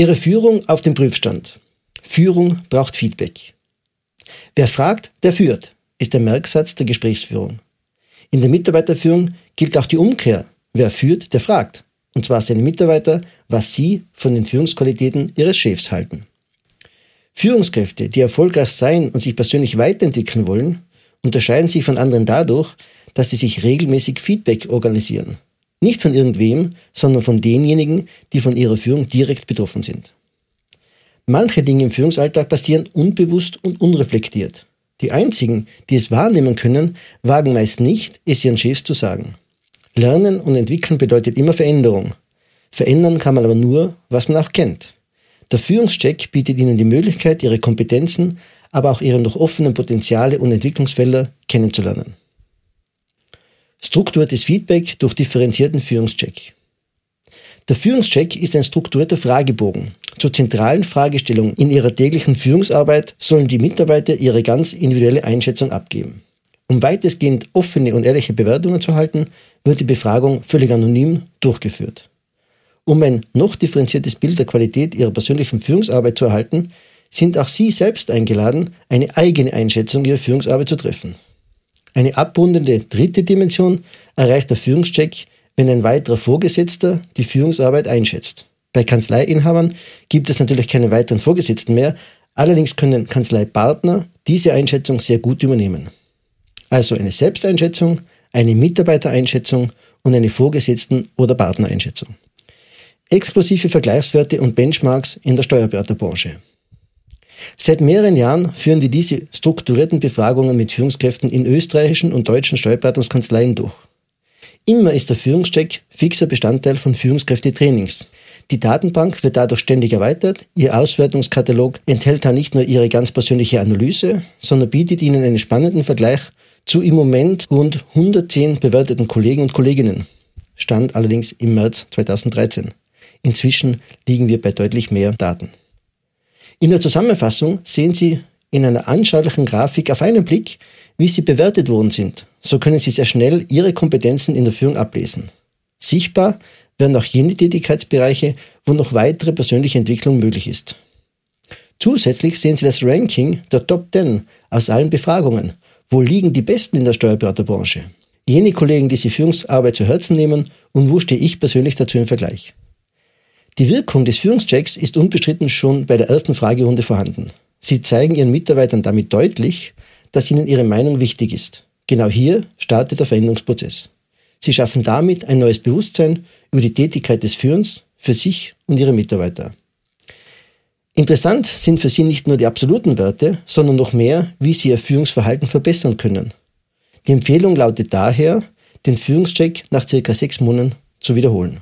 Ihre Führung auf dem Prüfstand. Führung braucht Feedback. Wer fragt, der führt, ist der Merksatz der Gesprächsführung. In der Mitarbeiterführung gilt auch die Umkehr. Wer führt, der fragt. Und zwar seine Mitarbeiter, was sie von den Führungsqualitäten ihres Chefs halten. Führungskräfte, die erfolgreich sein und sich persönlich weiterentwickeln wollen, unterscheiden sich von anderen dadurch, dass sie sich regelmäßig Feedback organisieren. Nicht von irgendwem, sondern von denjenigen, die von ihrer Führung direkt betroffen sind. Manche Dinge im Führungsalltag passieren unbewusst und unreflektiert. Die einzigen, die es wahrnehmen können, wagen meist nicht, es ihren Chefs zu sagen. Lernen und entwickeln bedeutet immer Veränderung. Verändern kann man aber nur, was man auch kennt. Der Führungscheck bietet Ihnen die Möglichkeit, Ihre Kompetenzen, aber auch Ihre noch offenen Potenziale und Entwicklungsfelder kennenzulernen. Strukturiertes Feedback durch differenzierten Führungscheck. Der Führungscheck ist ein strukturierter Fragebogen. Zur zentralen Fragestellung in ihrer täglichen Führungsarbeit sollen die Mitarbeiter ihre ganz individuelle Einschätzung abgeben. Um weitestgehend offene und ehrliche Bewertungen zu halten, wird die Befragung völlig anonym durchgeführt. Um ein noch differenziertes Bild der Qualität Ihrer persönlichen Führungsarbeit zu erhalten, sind auch Sie selbst eingeladen, eine eigene Einschätzung Ihrer Führungsarbeit zu treffen. Eine abrundende dritte Dimension erreicht der Führungscheck, wenn ein weiterer Vorgesetzter die Führungsarbeit einschätzt. Bei Kanzleiinhabern gibt es natürlich keine weiteren Vorgesetzten mehr, allerdings können Kanzleipartner diese Einschätzung sehr gut übernehmen. Also eine Selbsteinschätzung, eine Mitarbeitereinschätzung und eine Vorgesetzten- oder Partnereinschätzung. Exklusive Vergleichswerte und Benchmarks in der Steuerberaterbranche. Seit mehreren Jahren führen wir diese strukturierten Befragungen mit Führungskräften in österreichischen und deutschen Steuerberatungskanzleien durch. Immer ist der Führungscheck fixer Bestandteil von Führungskräftetrainings. Die Datenbank wird dadurch ständig erweitert. Ihr Auswertungskatalog enthält da nicht nur Ihre ganz persönliche Analyse, sondern bietet Ihnen einen spannenden Vergleich zu im Moment rund 110 bewerteten Kollegen und Kolleginnen. Stand allerdings im März 2013. Inzwischen liegen wir bei deutlich mehr Daten. In der Zusammenfassung sehen Sie in einer anschaulichen Grafik auf einen Blick, wie Sie bewertet worden sind. So können Sie sehr schnell Ihre Kompetenzen in der Führung ablesen. Sichtbar werden auch jene Tätigkeitsbereiche, wo noch weitere persönliche Entwicklung möglich ist. Zusätzlich sehen Sie das Ranking der Top 10 aus allen Befragungen wo liegen die Besten in der Steuerberaterbranche? Jene Kollegen, die sich Führungsarbeit zu Herzen nehmen und wo stehe ich persönlich dazu im Vergleich? Die Wirkung des Führungschecks ist unbestritten schon bei der ersten Fragerunde vorhanden. Sie zeigen Ihren Mitarbeitern damit deutlich, dass Ihnen Ihre Meinung wichtig ist. Genau hier startet der Veränderungsprozess. Sie schaffen damit ein neues Bewusstsein über die Tätigkeit des Führens für sich und Ihre Mitarbeiter. Interessant sind für Sie nicht nur die absoluten Werte, sondern noch mehr, wie Sie Ihr Führungsverhalten verbessern können. Die Empfehlung lautet daher, den Führungscheck nach circa sechs Monaten zu wiederholen.